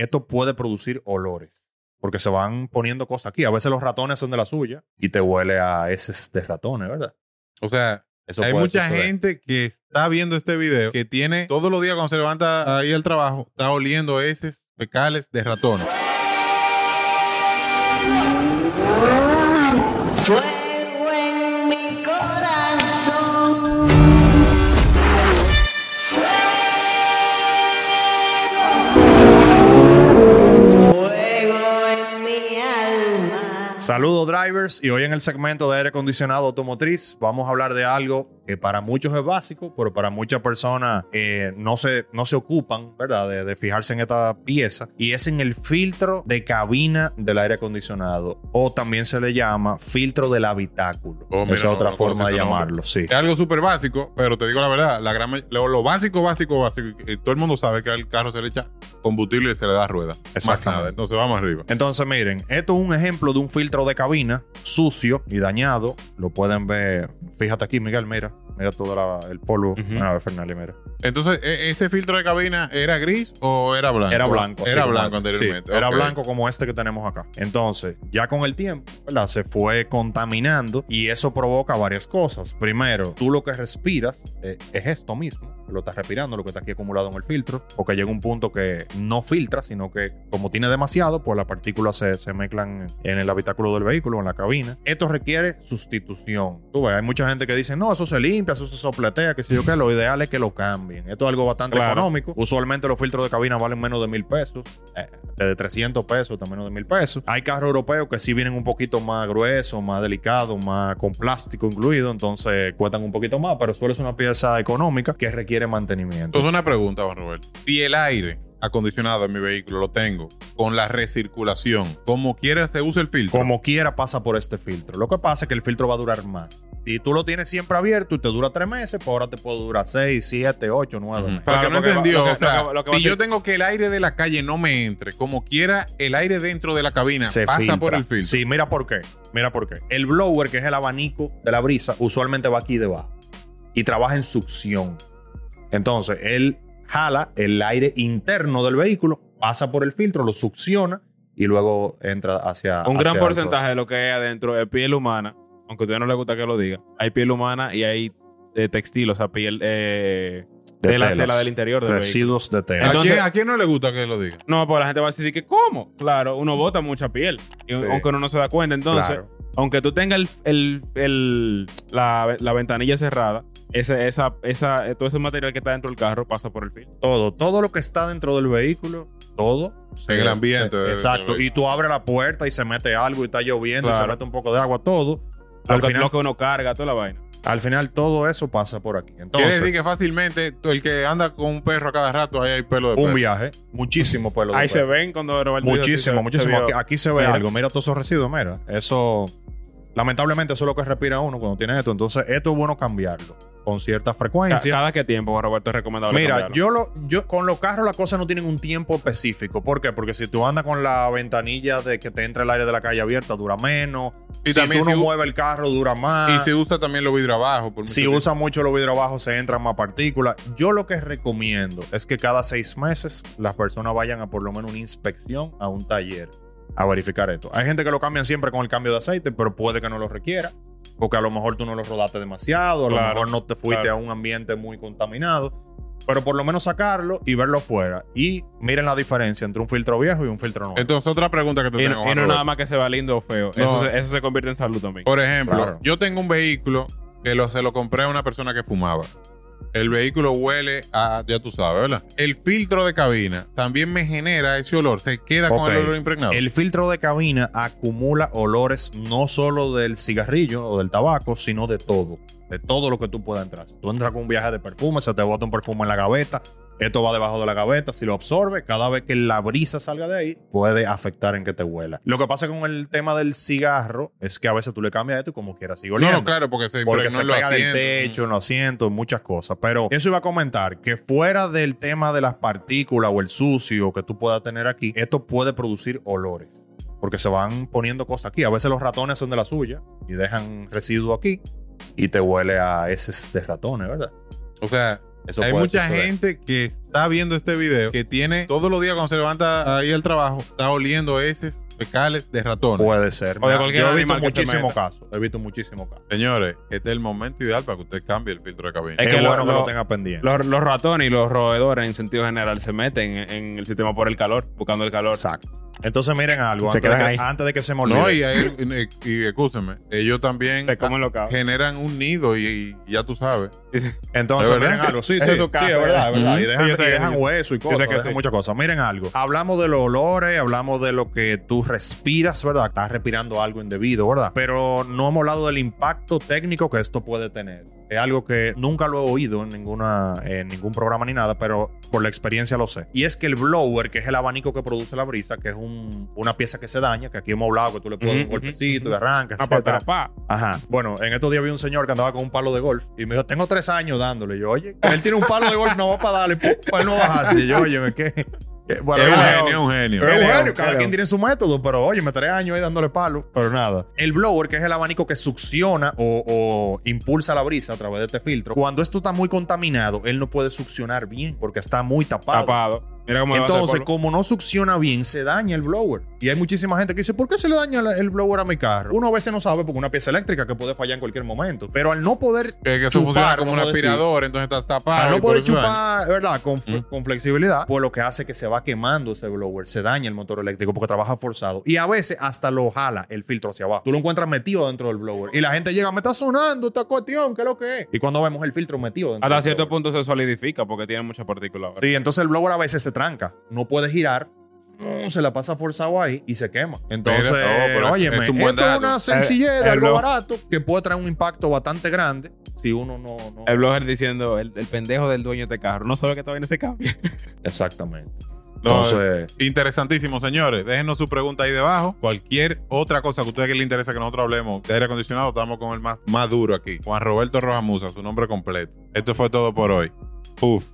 esto puede producir olores. Porque se van poniendo cosas aquí. A veces los ratones son de la suya y te huele a heces de ratones, ¿verdad? O sea, Eso hay mucha suceder. gente que está viendo este video que tiene todos los días cuando se levanta ahí al trabajo, está oliendo heces fecales de ratones. Saludos drivers y hoy en el segmento de aire acondicionado automotriz vamos a hablar de algo que para muchos es básico, pero para muchas personas eh, no, se, no se ocupan, ¿verdad? De, de fijarse en esta pieza y es en el filtro de cabina del aire acondicionado o también se le llama filtro del habitáculo. Oh, Esa es no- otra no forma de llamarlo, sí. Es algo súper básico, pero te digo la verdad, la gran, lo, lo básico, básico, básico, todo el mundo sabe que al carro se le echa combustible y se le da rueda. Más nada. Entonces vamos arriba. Entonces, miren, esto es un ejemplo de un filtro de cabina sucio y dañado. Lo pueden ver. Fíjate aquí, Miguel, mira. Mira todo la- el polvo. Ujú. A ver, Fernando, mira. Entonces, ¿e- ¿ese filtro de cabina era gris o era blanco? Era blanco. Era blanco anteriormente. sí, era blanco como este que tenemos acá. Entonces, ya con el tiempo, ¿verdad? Se fue contaminando y eso provoca varias cosas. Primero, tú lo que respiras eh, es esto mismo. Lo estás respirando, lo que está aquí acumulado en el filtro. Porque llega un punto que no filtra, sino que como tiene demasiado, pues las partículas se, se mezclan en el habitáculo del vehículo, en la cabina. Esto requiere sustitución. Tú ves, hay mucha gente que dice, no, eso se limpia, eso se sopletea, que sé yo qué. Lo ideal es que lo Esto es algo bastante Claro. económico. Usualmente los filtros de cabina valen menos de mil pesos. Eh, desde 300 pesos hasta menos de mil pesos. Hay carros europeos que sí vienen un poquito más gruesos, más delicados, más con plástico incluido, entonces cuestan un poquito más, pero suele ser una pieza económica que requiere mantenimiento. Entonces, una pregunta, Juan Roberto. Si el aire acondicionado en mi vehículo lo tengo con la recirculación, como quiera se usa el filtro. Como quiera pasa por este filtro. Lo que pasa es que el filtro va a durar más. Si tú lo tienes siempre abierto y te dura tres meses, pues ahora te puede durar seis, siete, ocho, nueve meses. Para que Porque- no entendió, lo que- o sea, lo que- lo que va si yo tengo que el aire de la calle no me entre, como quiera, el aire dentro de la cabina se pasa filtra. por el filtro. Sí, mira por qué. Mira por qué. El blower, que es el abanico de la brisa, usualmente va aquí debajo y trabaja en succión. Entonces, él jala el aire interno del vehículo, pasa por el filtro, lo succiona y luego entra hacia. Un gran hacia porcentaje de lo que hay adentro es piel humana, aunque a usted no le gusta que lo diga. Hay piel humana y hay eh, textil, o sea, piel eh, De de la tela del interior del vehículo. Residuos de ¿A, tela. Entonces- quién, a quién no le gusta que lo diga? No, pues la gente va a decir que ¿cómo? Claro, uno bota mucha piel, y- Sí. aunque uno no se da cuenta. Entonces, Claro. Aunque tú tengas el, el- el- la, la ventanilla cerrada, ese, esa, esa, todo ese material que está dentro del carro pasa por el filtro. Todo, todo lo que está dentro del vehículo, todo. En el ambiente de- exacto. y tú abres la puerta y se mete algo y está lloviendo y se mete un poco de agua, todo. Lo Al que, final, lo que uno carga, toda la vaina. Al final todo eso pasa por aquí. Quiere Entonces, decir que fácilmente tú, el que anda con un perro a cada rato, ahí hay pelo de un perro. viaje, muchísimo pelo. de Ahí se perro. ven cuando Roberto Muchísimo, se- muchísimo. se. Aquí, aquí se ve Mira. algo. Mira todos esos residuos, mira. Eso, lamentablemente, eso es lo que respira uno cuando tiene esto. Entonces, esto es bueno cambiarlo con cierta frecuencia. ¿Cada qué tiempo, Roberto, es recomendable Mira, cambiarlo? yo lo, yo con los carros las cosas no tienen un tiempo específico. ¿Por qué? Porque si tú andas con la ventanilla de que te entre el aire de la calle abierta, dura menos. Y si también tú no si u- mueves el carro, dura más. Y se usa también los vidrios abajo. Por Si tiempo. usa mucho los vidrios abajo, se entran más partículas. Yo lo que recomiendo es que cada seis meses las personas vayan a por lo menos una inspección a un taller a verificar esto. Hay gente que lo cambian siempre con el cambio de aceite, pero puede que no lo requiera. Porque a lo mejor tú no lo rodaste demasiado, a lo mejor no te fuiste claro. a un ambiente muy contaminado. Pero por lo menos sacarlo y verlo fuera. Y miren la diferencia entre un filtro viejo y un filtro nuevo. Entonces, otra pregunta que te Y, tengo. no- y no nada más que se va lindo o feo. No. Eso, se, eso se convierte en salud también. Por ejemplo, Claro. yo tengo un vehículo que lo, se lo compré a una persona que fumaba. El vehículo huele a, ya tú sabes, ¿verdad? El filtro de cabina también me genera ese olor, se queda con el olor impregnado. El filtro de cabina acumula olores no solo del cigarrillo o del tabaco, sino de todo. De todo lo que tú puedas entrar. Si tú entras con un viaje de perfume, se te bota un perfume en la gaveta. Esto va debajo de la gaveta. Si lo absorbe, cada vez que la brisa salga de ahí, puede afectar en que te huela. Lo que pasa con el tema del cigarro es que a veces tú le cambias esto y como quieras sigue no, oliendo. no, claro, porque se Porque impregnó se en los pega del techo, en los asientos, en muchas cosas. Pero eso iba a comentar que fuera del tema de las partículas o el sucio que tú puedas tener aquí, esto puede producir olores. Porque se van poniendo cosas aquí. A veces los ratones son de la suya y dejan residuo aquí y te huele a heces de ratones, ¿verdad? O sea, Eso Hay mucha suceder. gente que está viendo este video que tiene todos los días cuando se levanta ahí al trabajo, está oliendo heces fecales de ratones. Puede ser. O de cualquier Yo he visto muchísimos casos. He visto muchísimos casos. Señores, este es el momento ideal para que usted cambie el filtro de cabina. Es Es que bueno lo- que lo lo- tenga pendiente. Los, los ratones y los roedores en sentido general se meten en, en el sistema por el calor, buscando el calor. Exacto. Entonces, miren algo. Se Antes de, que, antes de que se me olvide. No, y, ahí- y, y escúcheme, ellos también generan un nido y, y ya tú sabes. Entonces, miren algo. Sí, sí, es su sí, casa, es verdad, es verdad. Ujú. Y dejan, Yo sé y que dejan sí. hueso y cosas, que dejan sí. muchas cosas. Miren algo. Hablamos de los olores, hablamos de lo que tú respiras, ¿verdad? Estás respirando algo indebido, ¿verdad? Pero no hemos hablado del impacto técnico que esto puede tener. Es algo que nunca lo he oído en, ninguna, en ningún programa ni nada, pero por la experiencia lo sé. Y es que el blower, que es el abanico que produce la brisa, que es un- una pieza que se daña, que aquí hemos hablado que tú le pones un golpecito y arranca, Ah, etcétera. Ajá. Bueno, en estos días vi un señor que andaba con un palo de golf y me dijo, tengo tres años dándole. Y yo, oye, él tiene un palo de golf, no va para darle, pues no. Y yo, oye, ¿qué? Bueno, es un genio, es un genio. es un genio, cada quien tiene su método, pero oye, me tres años ahí dándole palo, pero nada. El blower, que es el abanico que succiona o, o impulsa la brisa a través de este filtro, cuando esto está muy contaminado, él no puede succionar bien porque está muy tapado. Tapado. Mira cómo Entonces, como no succiona bien, se daña el blower. Y hay muchísima gente que dice, ¿por qué se le daña el blower a mi carro? Uno a veces no sabe porque una pieza eléctrica que puede fallar en cualquier momento. Pero al no poder Que, que eso chupar, funciona como un vamos a decir, aspirador, entonces estás tapado. al no poder chupar, ¿verdad? Con, Mm. con flexibilidad, pues lo que hace es que se va quemando ese blower, se daña el motor eléctrico porque trabaja forzado. Y a veces hasta lo jala el filtro hacia abajo. Tú lo encuentras metido dentro del blower. Y la gente llega, me está sonando esta cuestión, ¿qué es lo que es? Y cuando vemos el filtro metido dentro Hasta del cierto blower. punto se solidifica porque tiene muchas partículas. Sí, entonces el blower a veces se tranca. No puede girar. mm, Se la pasa forzado ahí y se quema. Entonces, oh, pero es- óyeme, es un esto es una sencillez de algo barato que puede traer un impacto bastante grande si uno no... no- El blogger diciendo, el, el pendejo del dueño de este carro, no sabe que todavía no se cambia. Exactamente. No, Entonces, Interesantísimo, señores. Déjenos su pregunta ahí debajo. Cualquier otra cosa que a ustedes que les interesa que nosotros hablemos de aire acondicionado, estamos con el más, más duro aquí. Juan Roberto Rojamusa, su nombre completo. Esto fue todo por hoy. Uf.